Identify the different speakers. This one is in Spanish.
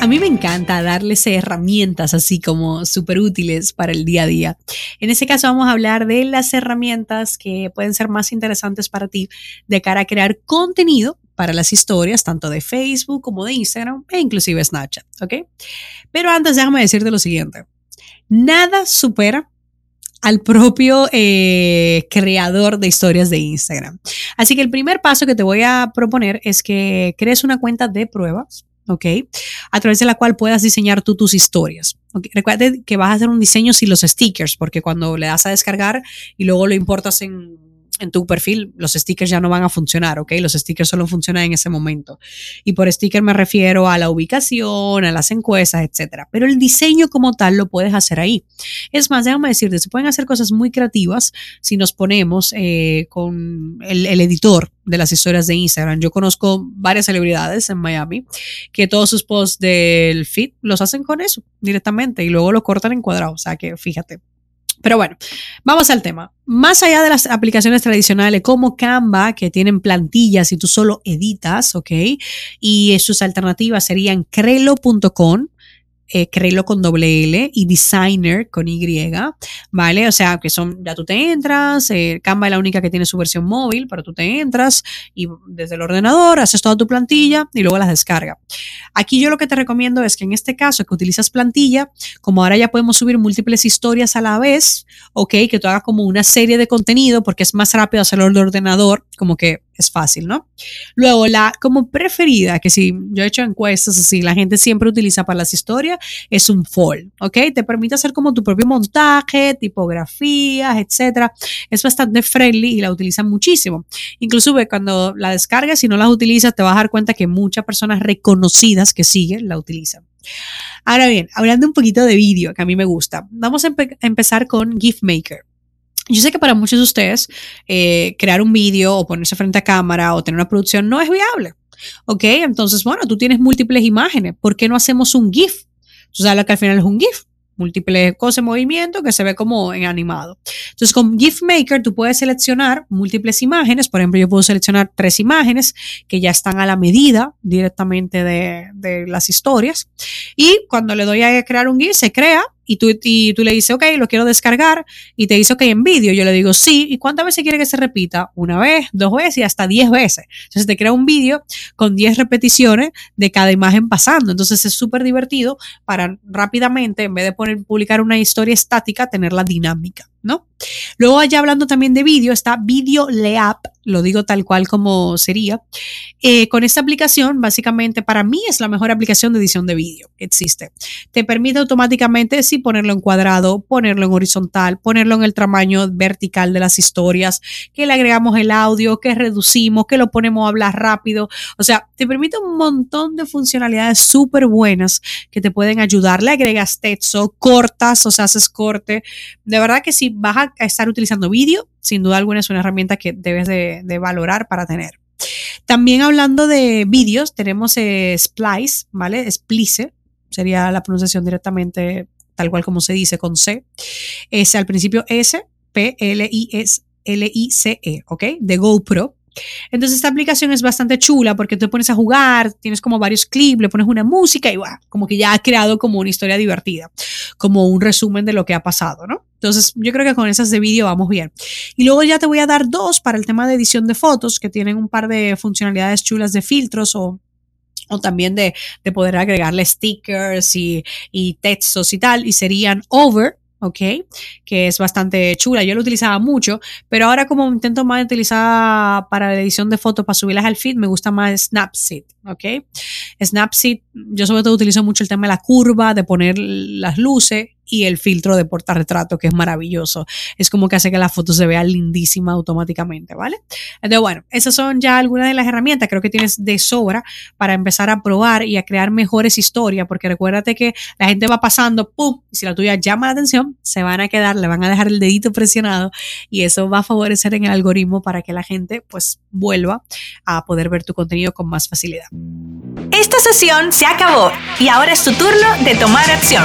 Speaker 1: A mí me encanta darles herramientas así como súper útiles para el día a día. En este caso vamos a hablar de las herramientas que pueden ser más interesantes para ti de cara a crear contenido para las historias, tanto de Facebook como de Instagram e inclusive Snapchat, ¿ok? Pero antes déjame decirte lo siguiente. Nada supera al propio eh, creador de historias de Instagram. Así que el primer paso que te voy a proponer es que crees una cuenta de pruebas ¿ok? A través de la cual puedas diseñar tú tus historias. ¿okay? Recuerda que vas a hacer un diseño sin los stickers, porque cuando le das a descargar y luego lo importas en en tu perfil, los stickers ya no van a funcionar, ¿ok? Los stickers solo funcionan en ese momento. Y por sticker me refiero a la ubicación, a las encuestas, etcétera. Pero el diseño como tal lo puedes hacer ahí. Es más, déjame decirte, se pueden hacer cosas muy creativas si nos ponemos eh, con el, editor de las historias de Instagram. Yo conozco varias celebridades en Miami que todos sus posts del feed los hacen con eso directamente y luego lo cortan en cuadrado. O sea que fíjate, pero bueno, vamos al tema. Más allá de las aplicaciones tradicionales como Canva, que tienen plantillas y tú solo editas, ¿ok? Y sus alternativas serían Crelo.com, eh, con doble L y Designer con Y, ¿vale? O sea, que son, ya tú te entras, eh, Canva es la única que tiene su versión móvil, pero tú te entras y desde el ordenador haces toda tu plantilla y luego las descarga. Aquí yo lo que te recomiendo es que en este caso que utilizas plantilla, como ahora ya podemos subir múltiples historias a la vez, ok, que tú hagas como una serie de contenido porque es más rápido hacerlo el ordenador, como que es fácil, ¿no? Luego, la como preferida, que si yo he hecho encuestas así, la gente siempre utiliza para las historias, es un fall, ¿ok? Te permite hacer como tu propio montaje, tipografías, etcétera. Es bastante friendly y la utilizan muchísimo. Inclusive cuando la descargas y no la utilizas, te vas a dar cuenta que muchas personas reconocidas que siguen la utilizan. Ahora bien, hablando un poquito de vídeo, que a mí me gusta, vamos a empezar con GIFmaker. Yo sé que para muchos de ustedes eh, crear un vídeo o ponerse frente a cámara o tener una producción no es viable. ¿Ok? Entonces, bueno, tú tienes múltiples imágenes. ¿Por qué no hacemos un GIF? Tú sabes que al final es un GIF múltiples cosas en movimiento que se ve como en animado. Entonces, con GIF Maker tú puedes seleccionar múltiples imágenes. Por ejemplo, yo puedo seleccionar tres imágenes que ya están a la medida directamente de, de las historias. Y cuando le doy a crear un GIF, se crea y tú, y tú le dices, ok, lo quiero descargar, y te dice, ok, en vídeo. Yo le digo, sí, ¿y cuántas veces quiere que se repita? Una vez, dos veces y hasta diez veces. Entonces te crea un vídeo con diez repeticiones de cada imagen pasando. Entonces es súper divertido para rápidamente, en vez de poner, publicar una historia estática, tenerla dinámica. ¿no? Luego allá hablando también de vídeo está Video Leap, lo digo tal cual como sería. Eh, con esta aplicación, básicamente para mí es la mejor aplicación de edición de vídeo que existe. Te permite automáticamente sí ponerlo en cuadrado, ponerlo en horizontal, ponerlo en el tamaño vertical de las historias, que le agregamos el audio, que reducimos, que lo ponemos a hablar rápido. O sea, te permite un montón de funcionalidades súper buenas que te pueden ayudar. Le agregas texto, cortas, o sea, haces corte. De verdad que sí vas a estar utilizando vídeo, sin duda alguna es una herramienta que debes de, valorar para tener. También hablando de vídeos, tenemos eh, Splice, ¿vale? Splice, sería la pronunciación directamente tal cual como se dice con C. Es al principio S, P, L, I, S, L, I, C, E, ¿ok? De GoPro. Entonces esta aplicación es bastante chula porque te pones a jugar, tienes como varios clips, le pones una música y va, como que ya ha creado como una historia divertida, como un resumen de lo que ha pasado, ¿no? Entonces yo creo que con esas de vídeo vamos bien. Y luego ya te voy a dar dos para el tema de edición de fotos que tienen un par de funcionalidades chulas de filtros o o también de, de poder agregarle stickers y, y textos y tal, y serían Over, ¿ok? Que es bastante chula. Yo lo utilizaba mucho, pero ahora como intento más utilizar para la edición de fotos, para subirlas al feed, me gusta más Snapseed, ¿ok? Snapseed, yo sobre todo utilizo mucho el tema de la curva, de poner las luces y el filtro de portarretrato, que es maravilloso. Es como que hace que la foto se vea lindísima automáticamente, ¿vale? Entonces, bueno, esas son ya algunas de las herramientas. Creo que tienes de sobra para empezar a probar y a crear mejores historias, porque recuérdate que la gente va pasando, ¡pum! Y si la tuya llama la atención, se van a quedar, le van a dejar el dedito presionado y eso va a favorecer en el algoritmo para que la gente pues vuelva a poder ver tu contenido con más facilidad.
Speaker 2: Esta sesión se acabó y ahora es tu turno de tomar acción.